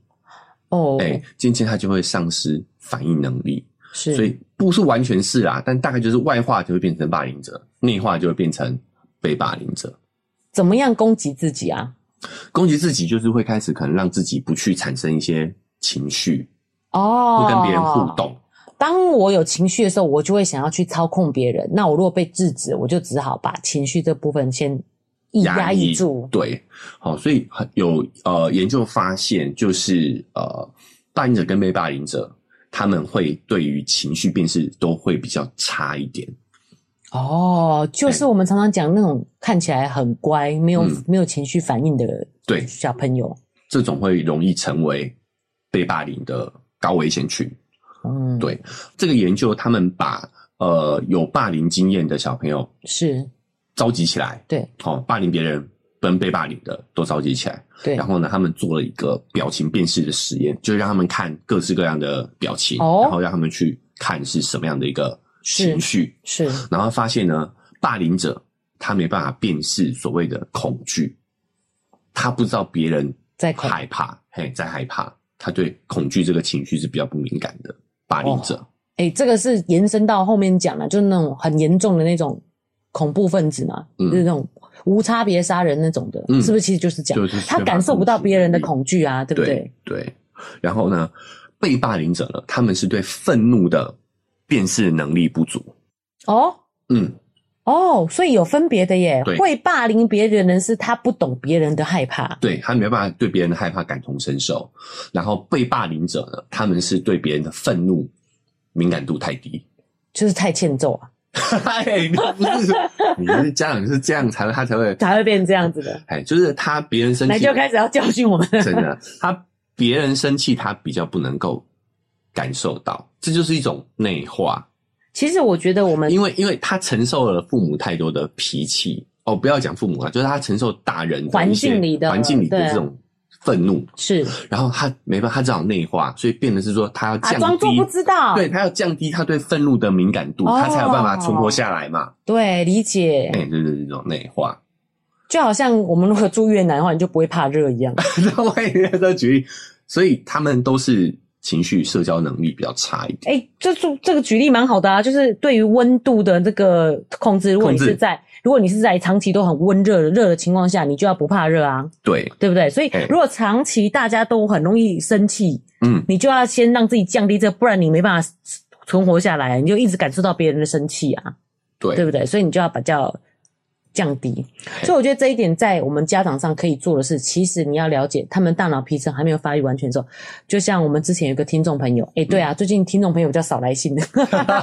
哦，哎、欸，渐渐他就会丧失反应能力。是，所以不是完全是啊，但大概就是外化就会变成霸凌者，内化就会变成被霸凌者。怎么样攻击自己啊？攻击自己就是会开始可能让自己不去产生一些情绪，哦，不跟别人互动。当我有情绪的时候，我就会想要去操控别人。那我如果被制止，我就只好把情绪这部分先压抑住。对，好，所以有呃研究发现，就是呃霸凌者跟被霸凌者，他们会对于情绪辨识都会比较差一点。哦，就是我们常常讲那种看起来很乖、没有、嗯、没有情绪反应的对小朋友，这种会容易成为被霸凌的高危险群。嗯，对，这个研究，他们把呃有霸凌经验的小朋友是。召集起来，对，好、哦，霸凌别人跟被霸凌的都召集起来，对，然后呢，他们做了一个表情辨识的实验，就让他们看各式各样的表情，哦，然后让他们去看是什么样的一个情绪，是，是然后发现呢，霸凌者他没办法辨识所谓的恐惧，他不知道别人在害怕，嘿，在害怕，他对恐惧这个情绪是比较不敏感的。霸凌者，哎、哦欸，这个是延伸到后面讲了，就是那种很严重的那种恐怖分子嘛，嗯、就是那种无差别杀人那种的，嗯、是不是？其实就是讲，就是他感受不到别人的恐惧啊，对不对？对。然后呢，被霸凌者呢，他们是对愤怒的辨识能力不足。哦，嗯。哦，所以有分别的耶。对会霸凌别人的人是他不懂别人的害怕，对，他没办法对别人的害怕感同身受。然后被霸凌者呢，他们是对别人的愤怒敏感度太低，就是太欠揍啊。哎，你不是你是家长是这样才会他才会才会变成这样子的。哎，就是他别人生气，那就开始要教训我们。真的，他别人生气，他比较不能够感受到，这就是一种内化。其实我觉得我们，因为因为他承受了父母太多的脾气哦，不要讲父母啊，就是他承受大人环境里的环境里的这种愤怒是，然后他没办法，他只好内化，所以变得是说他要降低，装作不知道，对他要降低他对愤怒的敏感度，他才有办法存活下来嘛。对，理解。哎，对对对，这种内化，就好像我们如果住越南的话，你就不会怕热一样。那我也在举例，所以他们都是。情绪社交能力比较差一点。哎、欸，这这这个举例蛮好的啊，就是对于温度的这个控制，如果你是在如果你是在长期都很温热的热的情况下，你就要不怕热啊。对，对不对？所以如果长期大家都很容易生气，嗯，你就要先让自己降低这个，不然你没办法存活下来，你就一直感受到别人的生气啊。对，对不对？所以你就要比较。降低，所以我觉得这一点在我们家长上可以做的是，其实你要了解他们大脑皮层还没有发育完全的时候，就像我们之前有个听众朋友，诶对啊，最近听众朋友比较少来信的，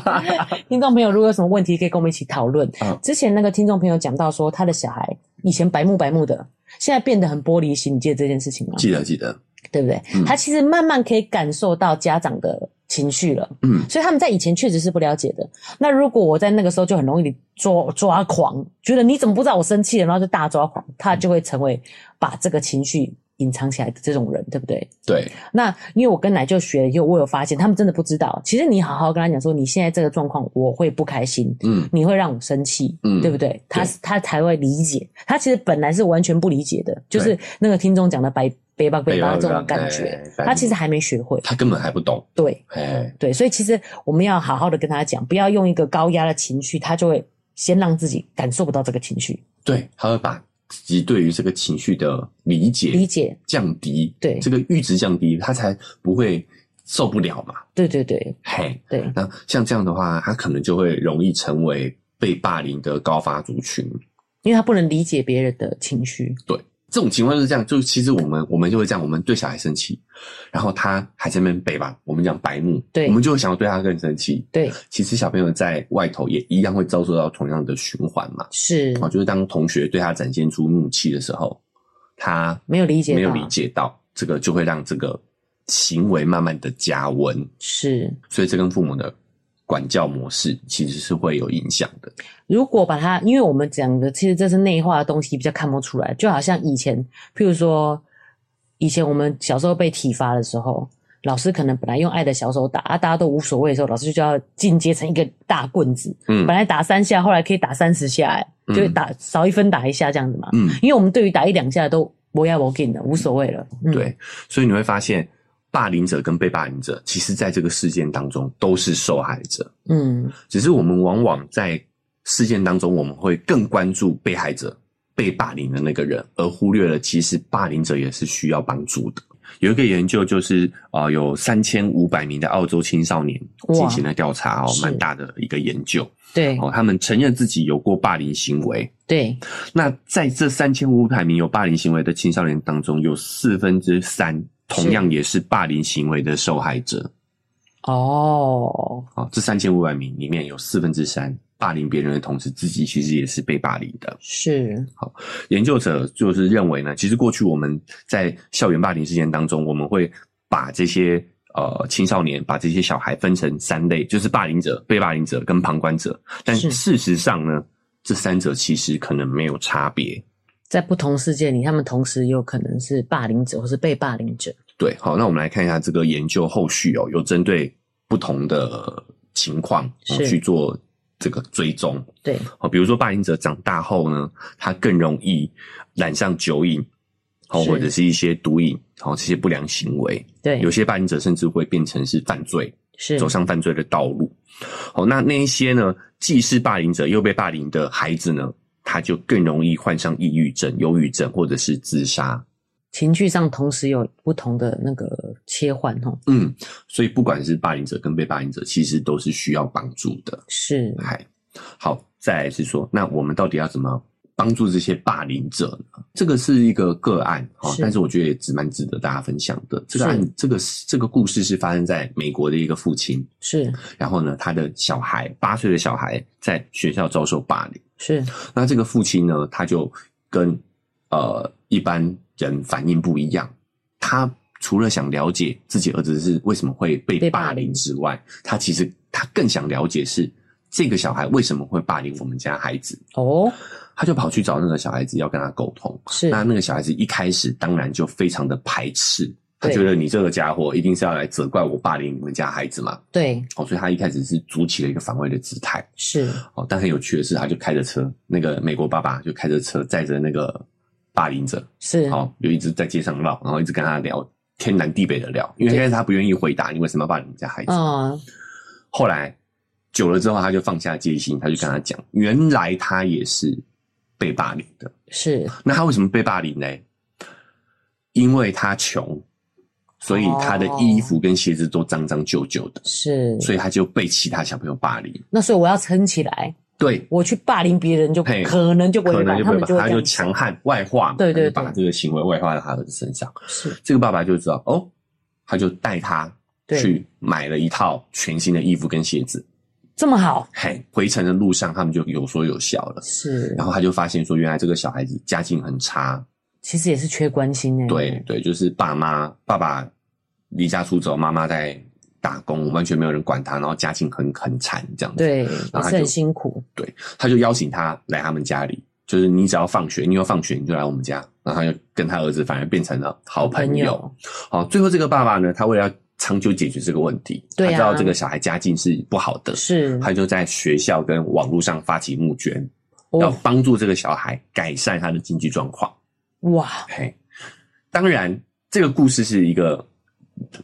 听众朋友如果有什么问题可以跟我们一起讨论。之前那个听众朋友讲到说，他的小孩以前白目白目的，现在变得很玻璃心，你记得这件事情吗？记得记得，对不对？他其实慢慢可以感受到家长的。情绪了，嗯，所以他们在以前确实是不了解的。那如果我在那个时候就很容易抓抓狂，觉得你怎么不知道我生气了，然后就大抓狂，他就会成为把这个情绪隐藏起来的这种人，对不对？对。那因为我跟奶舅学了以后，我有发现他们真的不知道。其实你好好跟他讲说，你现在这个状况，我会不开心，嗯，你会让我生气，嗯，对不对？他对他才会理解。他其实本来是完全不理解的，就是那个听众讲的白。背包背包这种感觉，他其实还没学会，他根本还不懂。对，对，所以其实我们要好好的跟他讲，不要用一个高压的情绪，他就会先让自己感受不到这个情绪。对，他会把自己对于这个情绪的理解理解降低，对这个阈值降低，他才不会受不了嘛。对对对，嘿，对。那像这样的话，他可能就会容易成为被霸凌的高发族群，因为他不能理解别人的情绪。对。这种情况就是这样，就是其实我们我们就会这样，我们对小孩生气，然后他还在那边背吧，我们讲白目，对，我们就会想要对他更生气，对。其实小朋友在外头也一样会遭受到同样的循环嘛，是，哦，就是当同学对他展现出怒气的时候，他没有理解，没有理解到这个，就会让这个行为慢慢的加温，是，所以这跟父母的。管教模式其实是会有影响的。如果把它，因为我们讲的其实这是内化的东西，比较看不出来。就好像以前，譬如说，以前我们小时候被体罚的时候，老师可能本来用爱的小手打啊，大家都无所谓的时候，老师就要进阶成一个大棍子。嗯，本来打三下，后来可以打三十下，哎，就打少一分打一下这样子嘛。嗯，因为我们对于打一两下都不要不紧的，无所谓了。嗯。对，所以你会发现。霸凌者跟被霸凌者，其实在这个事件当中都是受害者。嗯，只是我们往往在事件当中，我们会更关注被害者、被霸凌的那个人，而忽略了其实霸凌者也是需要帮助的。有一个研究就是啊、呃，有三千五百名的澳洲青少年进行了调查哦，蛮大的一个研究。对哦，他们承认自己有过霸凌行为。对，那在这三千五百名有霸凌行为的青少年当中，有四分之三。同样也是霸凌行为的受害者哦。好，这三千五百名里面有四分之三霸凌别人的同时，自己其实也是被霸凌的。是。好，研究者就是认为呢，其实过去我们在校园霸凌事件当中，我们会把这些呃青少年，把这些小孩分成三类，就是霸凌者、被霸凌者跟旁观者。但事实上呢，这三者其实可能没有差别。在不同世界里，他们同时有可能是霸凌者或是被霸凌者。对，好，那我们来看一下这个研究后续哦，有针对不同的情况去做这个追踪。对，好，比如说霸凌者长大后呢，他更容易染上酒瘾，好，或者是一些毒瘾，好，这些不良行为。对，有些霸凌者甚至会变成是犯罪，是走上犯罪的道路。好，那那一些呢，既是霸凌者又被霸凌的孩子呢，他就更容易患上抑郁症、忧郁症，或者是自杀。情绪上同时有不同的那个切换，哈。嗯，所以不管是霸凌者跟被霸凌者，其实都是需要帮助的。是，嗨，好，再来是说，那我们到底要怎么帮助这些霸凌者呢？这个是一个个案，哈，但是我觉得也只蛮值得大家分享的。这个案，这个这个故事是发生在美国的一个父亲，是，然后呢，他的小孩八岁的小孩在学校遭受霸凌。是，那这个父亲呢，他就跟呃一般人反应不一样。他除了想了解自己儿子是为什么会被霸凌之外，他其实他更想了解是这个小孩为什么会霸凌我们家孩子。哦，他就跑去找那个小孩子要跟他沟通。是，那那个小孩子一开始当然就非常的排斥。他觉得你这个家伙一定是要来责怪我霸凌你们家孩子嘛？对，哦，所以他一开始是筑起了一个防卫的姿态。是，哦，但很有趣的是，他就开着车，那个美国爸爸就开着车载着那个霸凌者，是，哦，就一直在街上绕，然后一直跟他聊天南地北的聊，因为一开始他不愿意回答你为什么要霸凌你们家孩子。嗯，后来久了之后，他就放下戒心，他就跟他讲，原来他也是被霸凌的。是，那他为什么被霸凌呢？因为他穷。所以他的衣服跟鞋子都脏脏旧旧的，是，所以他就被其他小朋友霸凌。那所以我要撑起来，对，我去霸凌别人就可能就不会，他们就他就强悍外化，对对，把这个行为外化到他儿子身上。是，这个爸爸就知道哦，他就带他去买了一套全新的衣服跟鞋子，这么好。嘿，回程的路上他们就有说有笑了，是。然后他就发现说，原来这个小孩子家境很差。其实也是缺关心诶。对对，就是爸妈爸爸离家出走，妈妈在打工，完全没有人管他，然后家境很很惨这样子。对，然后他就很辛苦。对，他就邀请他来他们家里，就是你只要放学，你要放学你就来我们家，然后他就跟他儿子反而变成了好朋友。好，最后这个爸爸呢，他为了要长久解决这个问题，他知道这个小孩家境是不好的，是，他就在学校跟网络上发起募捐，要帮助这个小孩改善他的经济状况。哇，嘿，当然，这个故事是一个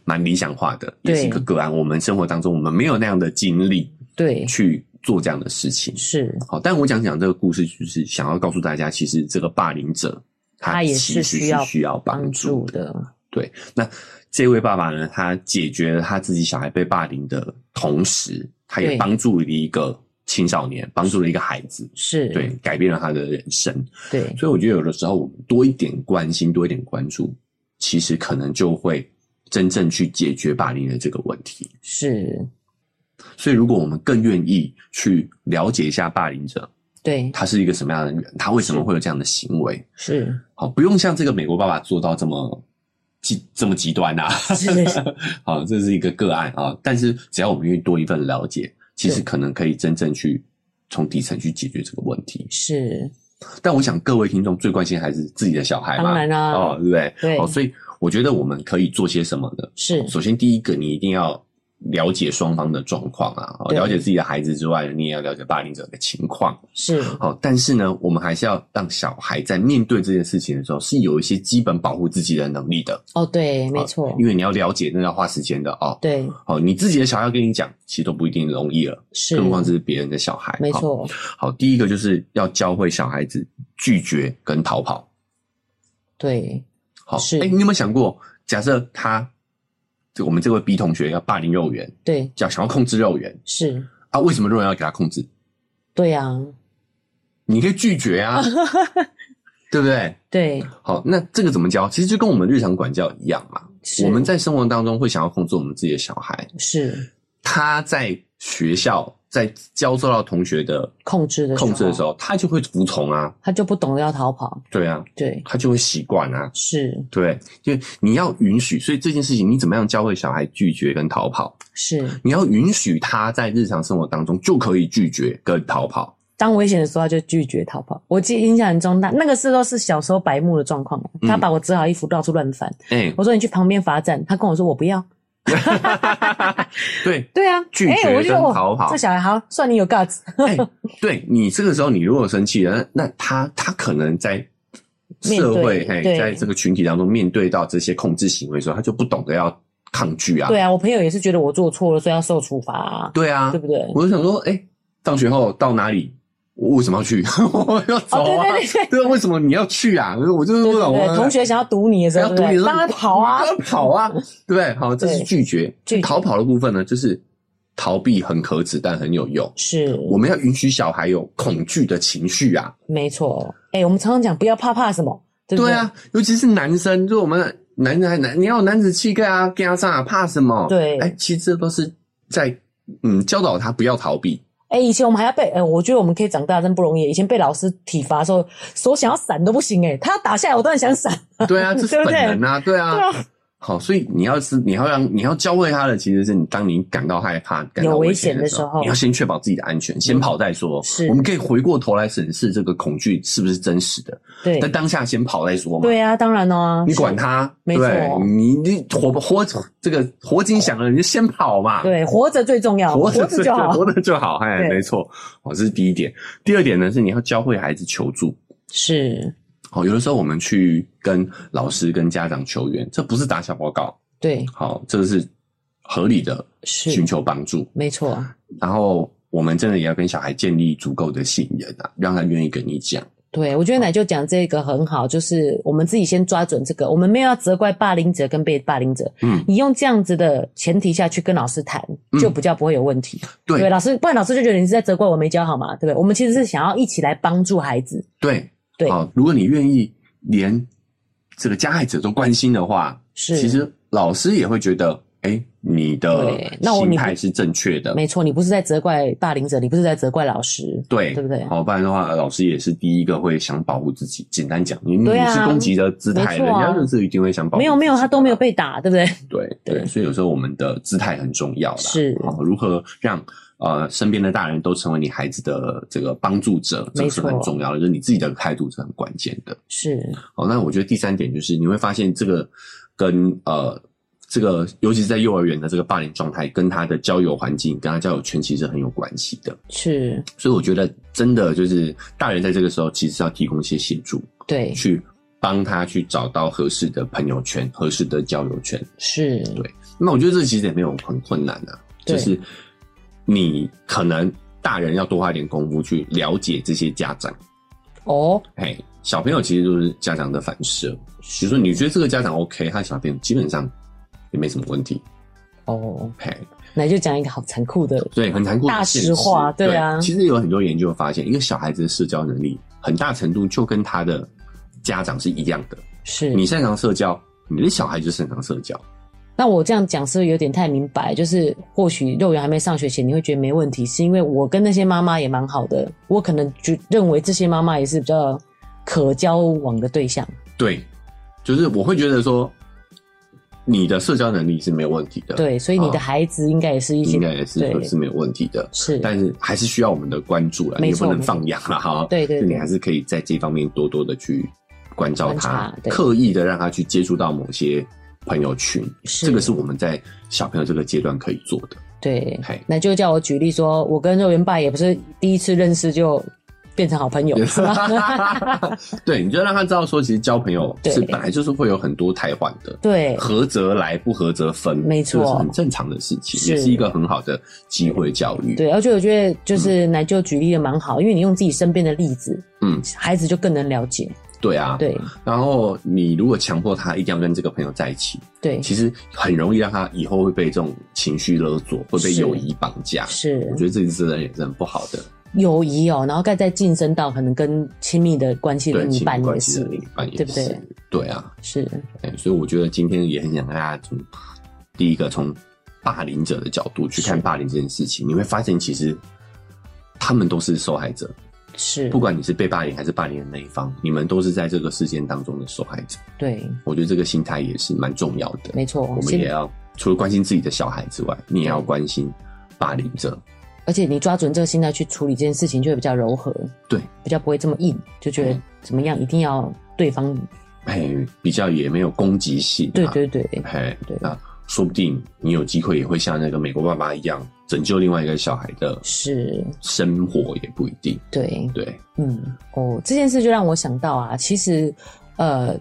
蛮理想化的，也是一个个案。我们生活当中，我们没有那样的经历，对，去做这样的事情。是，好，但我讲讲这个故事，就是想要告诉大家，其实这个霸凌者他也是需要需要帮助的。对，那这位爸爸呢，他解决了他自己小孩被霸凌的同时，他也帮助了一个青少年，帮助了一个孩子，是对，改变了他的人生。对，所以我觉得有的时候我们多一点关心，多一点关注，其实可能就会真正去解决霸凌的这个问题。是，所以如果我们更愿意去了解一下霸凌者，对，他是一个什么样的人，他为什么会有这样的行为？是，好，不用像这个美国爸爸做到这么。极这么极端呐、啊，好，这是一个个案啊。但是只要我们愿意多一份了解，其实可能可以真正去从底层去解决这个问题。是，但我想各位听众最关心还是自己的小孩嘛，当然啦、啊，哦，对不对？对，哦，所以我觉得我们可以做些什么呢？是，首先第一个，你一定要。了解双方的状况啊，了解自己的孩子之外，你也要了解霸凌者的情况。是，好，但是呢，我们还是要让小孩在面对这件事情的时候，是有一些基本保护自己的能力的。哦，对，没错，因为你要了解，那要花时间的哦。对，好，你自己的小孩要跟你讲，其实都不一定容易了，是，更何况这是别人的小孩。没错。好，第一个就是要教会小孩子拒绝跟逃跑。对，好，是。哎，你有没有想过，假设他？我们这位 B 同学要霸凌幼儿园，对，叫想要控制幼儿园，是啊，为什么幼儿园要给他控制？对呀、啊，你可以拒绝啊，对不对？对，好，那这个怎么教？其实就跟我们日常管教一样嘛。我们在生活当中会想要控制我们自己的小孩，是他在学校。在遭受到同学的控制的控制的时候，他就会服从啊，他就不懂得要逃跑。对啊，对，他就会习惯啊。是，对，就你要允许，所以这件事情你怎么样教会小孩拒绝跟逃跑？是，你要允许他在日常生活当中就可以拒绝跟逃跑。当危险的时候，他就拒绝逃跑。我记得印象很重大，那个时候是小时候白目的状况。他把我折好衣服到处乱翻。哎、嗯，我说你去旁边罚站，他跟我说我不要。对对啊，拒绝跟逃跑，这小孩好，算你有 guts。欸、对你这个时候，你如果生气了，那他他可能在社会嘿，在这个群体当中面对到这些控制行为的时候，他就不懂得要抗拒啊。对啊，我朋友也是觉得我做错了，所以要受处罚啊。对啊，对不对？我就想说，哎、欸，放学后到哪里？我为什么要去？我要走啊！对对对对，对，为什么你要去啊？我就是不懂。同学想要堵你的时候，要堵你的时候，让他跑啊，让他跑啊，对不对？好，这是拒绝。逃跑的部分呢，就是逃避很可耻，但很有用。是，我们要允许小孩有恐惧的情绪啊。没错。哎，我们常常讲不要怕怕什么，对不对？对啊，尤其是男生，就我们男人还男，你要有男子气概啊，跟他上啊，怕什么？对。哎，其实这都是在嗯教导他不要逃避。哎、欸，以前我们还要被，哎、欸，我觉得我们可以长大真不容易。以前被老师体罚的时候，手想要闪都不行，哎，他要打下来，我当然想闪。对啊，这是 本能啊，对啊。对啊好，所以你要是你要让你要教会他的，其实是你当你感到害怕、感到危险的时候，你要先确保自己的安全，先跑再说。是，我们可以回过头来审视这个恐惧是不是真实的。对，在当下先跑再说嘛。对啊，当然哦。你管他，没错。你你活活这个活紧响了，你就先跑嘛。对，活着最重要，活着就好，活着就好。哎，没错。哦，这是第一点。第二点呢，是你要教会孩子求助。是。好，有的时候我们去跟老师、跟家长求援，这不是打小报告。对，好，这个是合理的，寻求帮助，没错。然后我们真的也要跟小孩建立足够的信任啊，让他愿意跟你讲。对，我觉得奶就讲这个很好，就是我们自己先抓准这个，我们没有要责怪霸凌者跟被霸凌者。嗯，你用这样子的前提下去跟老师谈，就比较不会有问题。对，对，老师，不然老师就觉得你是在责怪我没教好嘛，对不对？我们其实是想要一起来帮助孩子。对。对，好，如果你愿意连这个加害者都关心的话，是，其实老师也会觉得，哎、欸，你的心态是正确的。没错，你不是在责怪霸凌者，你不是在责怪老师，对，对不对？好，不然的话，老师也是第一个会想保护自己。简单讲，你你是攻击的姿态，人家就是一定会想保护。没有没有，他都没有被打，对不对？对对，所以有时候我们的姿态很重要啦。是，好，如何让？呃，身边的大人都成为你孩子的这个帮助者，这是很重要的。就是你自己的态度是很关键的。是。好，那我觉得第三点就是你会发现，这个跟呃这个，尤其是在幼儿园的这个霸凌状态，跟他的交友环境、跟他交友圈其实很有关系的。是。所以我觉得真的就是大人在这个时候其实是要提供一些协助，对，去帮他去找到合适的朋友圈、合适的交友圈。是。对。那我觉得这其实也没有很困难的，就是。你可能大人要多花一点功夫去了解这些家长。哦，哎，小朋友其实就是家长的反射。比如说，你觉得这个家长 OK，他小朋友基本上也没什么问题。哦，嘿，那就讲一个好残酷的，对，很残酷的大实话，对啊对。其实有很多研究发现，一个小孩子的社交能力，很大程度就跟他的家长是一样的。是你擅长社交，你的小孩就擅长社交。那我这样讲是不是有点太明白？就是或许幼儿园还没上学前，你会觉得没问题，是因为我跟那些妈妈也蛮好的，我可能就认为这些妈妈也是比较可交往的对象。对，就是我会觉得说，你的社交能力是没有问题的。对，所以你的孩子应该也是一些，应该也是是没有问题的。是，但是还是需要我们的关注了，你也不能放养了哈。对对，对，你还是可以在这方面多多的去关照他，刻意的让他去接触到某些。朋友群，这个是我们在小朋友这个阶段可以做的。对，那就叫我举例说，我跟肉圆爸也不是第一次认识就变成好朋友，是吧？对，你就让他知道说，其实交朋友是本来就是会有很多汰换的，对，合则来，不合则分，没错，是很正常的事情，也是一个很好的机会教育。对，而且我觉得就是奶就举例的蛮好，因为你用自己身边的例子，嗯，孩子就更能了解。对啊，对。然后你如果强迫他一定要跟这个朋友在一起，对，其实很容易让他以后会被这种情绪勒索，会被友谊绑架。是，我觉得这件事也是很不好的。友谊哦，然后再再晋升到可能跟亲密的关系的另一半也是，另一半也是，对不对？对啊，是。哎，所以我觉得今天也很想跟大家从第一个从霸凌者的角度去看霸凌这件事情，你会发现其实他们都是受害者。是，不管你是被霸凌还是霸凌的那一方，你们都是在这个事件当中的受害者。对，我觉得这个心态也是蛮重要的。没错，我们也要除了关心自己的小孩之外，你也要关心霸凌者。而且你抓准这个心态去处理这件事情，就会比较柔和。对，比较不会这么硬，就觉得怎么样一定要对方。哎，比较也没有攻击性。对对对，哎，对啊。说不定你有机会也会像那个美国爸爸一样拯救另外一个小孩的，是生活也不一定。对对，嗯，哦，这件事就让我想到啊，其实，呃，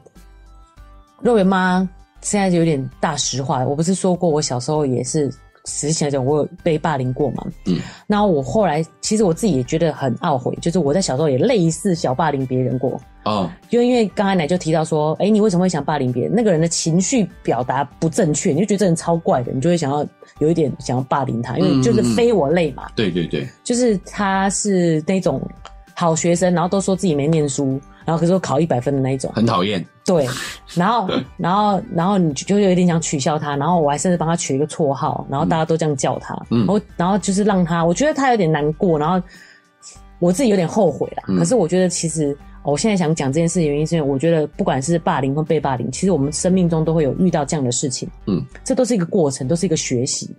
肉圆妈现在就有点大实话，我不是说过我小时候也是。实际来讲，我有被霸凌过嘛？嗯，然后我后来其实我自己也觉得很懊悔，就是我在小时候也类似小霸凌别人过哦。就因为刚才奶就提到说，哎、欸，你为什么会想霸凌别人？那个人的情绪表达不正确，你就觉得这人超怪的，你就会想要有一点想要霸凌他，因为就是非我类嘛。对对对，就是他是那种好学生，然后都说自己没念书。然后可是我考一百分的那一种，很讨厌。对，然后，然后，然后你就有点想取笑他，然后我还甚至帮他取一个绰号，然后大家都这样叫他，嗯，然后，然后就是让他，我觉得他有点难过，然后我自己有点后悔啦。嗯、可是我觉得其实，我现在想讲这件事的原因是因为我觉得不管是霸凌或被霸凌，其实我们生命中都会有遇到这样的事情，嗯，这都是一个过程，都是一个学习，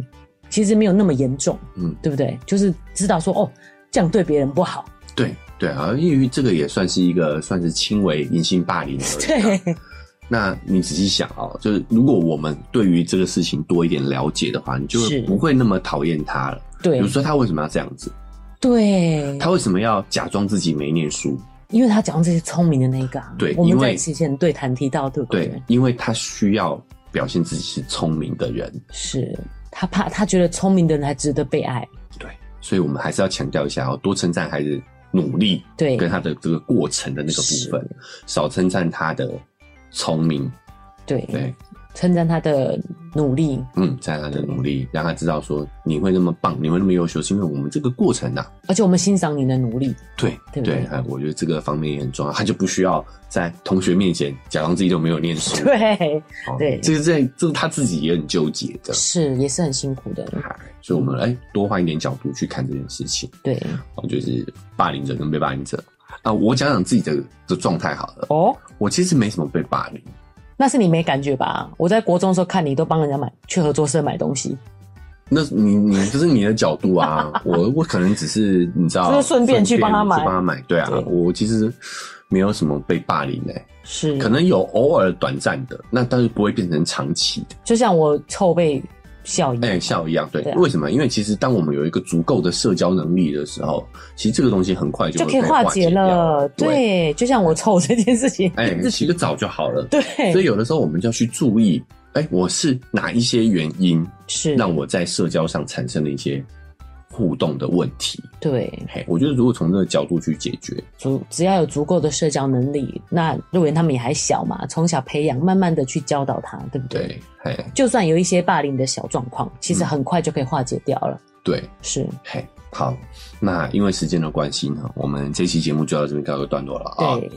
其实没有那么严重，嗯，对不对？就是知道说哦，这样对别人不好，对。对啊，因为这个也算是一个算是轻微隐性霸凌而已。对，那你仔细想哦，就是如果我们对于这个事情多一点了解的话，你就不会那么讨厌他了。对，比如说他为什么要这样子？对，他为什么要假装自己没念书？因为他假装自己聪明的那个。对，我们在之前对谈提到，对不对？对，因为他需要表现自己是聪明的人。是他怕他觉得聪明的人还值得被爱。对，所以我们还是要强调一下哦，多称赞孩子。努力对，跟他的这个过程的那个部分，少称赞他的聪明，对。对，称赞他的努力，嗯，赞他的努力，让他知道说你会那么棒，你会那么优秀，是因为我们这个过程呐、啊，而且我们欣赏你的努力，对对对，哎，我觉得这个方面也很重要，他就不需要在同学面前假装自己都没有念书，对对，这个在这是他自己也很纠结的，是也是很辛苦的。所以，我们哎，多换一点角度去看这件事情。对，哦，就是霸凌者跟被霸凌者啊。我讲讲自己的的状态好了。哦，我其实没什么被霸凌。那是你没感觉吧？我在国中的时候看你都帮人家买去合作社买东西。那你你这是你的角度啊。我我可能只是你知道，就是顺便去帮他买，去帮他买。对啊，对我其实没有什么被霸凌哎、欸，是可能有偶尔短暂的，那但是不会变成长期的。就像我臭被。笑一样，哎，笑一样，对，为什么？因为其实当我们有一个足够的社交能力的时候，其实这个东西很快就就可以化解了。对，就像我臭这件事情，哎，洗个澡就好了。对，所以有的时候我们就要去注意，哎，我是哪一些原因是。让我在社交上产生了一些互动的问题。对，嘿，我觉得如果从这个角度去解决，足只要有足够的社交能力，那肉圆他们也还小嘛，从小培养，慢慢的去教导他，对不对？对，嘿，就算有一些霸凌的小状况，其实很快就可以化解掉了。嗯、对，是，嘿，好，那因为时间的关系呢，我们这期节目就到这边告一个段落了啊。对。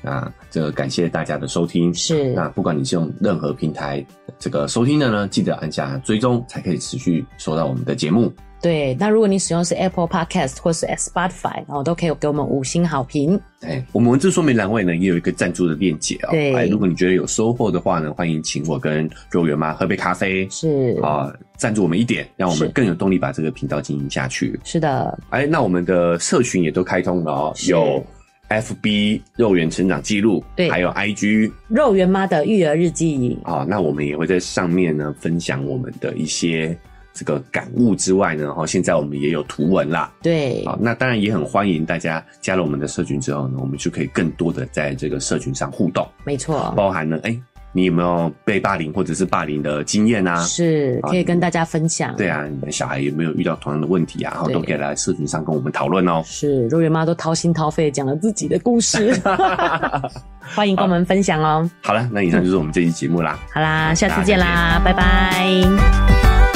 那这个感谢大家的收听，是。那不管你是用任何平台这个收听的呢，记得按下追踪，才可以持续收到我们的节目。对，那如果你使用是 Apple Podcast 或是 Spotify，然后都可以给我们五星好评。哎，我们文字说明栏位呢也有一个赞助的链接啊。对，如果你觉得有收获的话呢，欢迎请我跟肉圆妈喝杯咖啡。是啊，赞助我们一点，让我们更有动力把这个频道经营下去。是的。哎，那我们的社群也都开通了哦，有。FB 肉圆成长记录，对，还有 IG 肉圆妈的育儿日记。啊，那我们也会在上面呢分享我们的一些这个感悟之外呢，哈，现在我们也有图文啦。对，好，那当然也很欢迎大家加入我们的社群之后呢，我们就可以更多的在这个社群上互动。没错，包含呢哎。欸你有没有被霸凌或者是霸凌的经验啊？是，可以跟大家分享。对啊，你们小孩有没有遇到同样的问题啊？然后都可以来社群上跟我们讨论哦。是，肉圆妈都掏心掏肺讲了自己的故事，欢迎跟我们分享哦。好了，那以上就是我们这期节目啦。好啦，下次见啦，拜拜。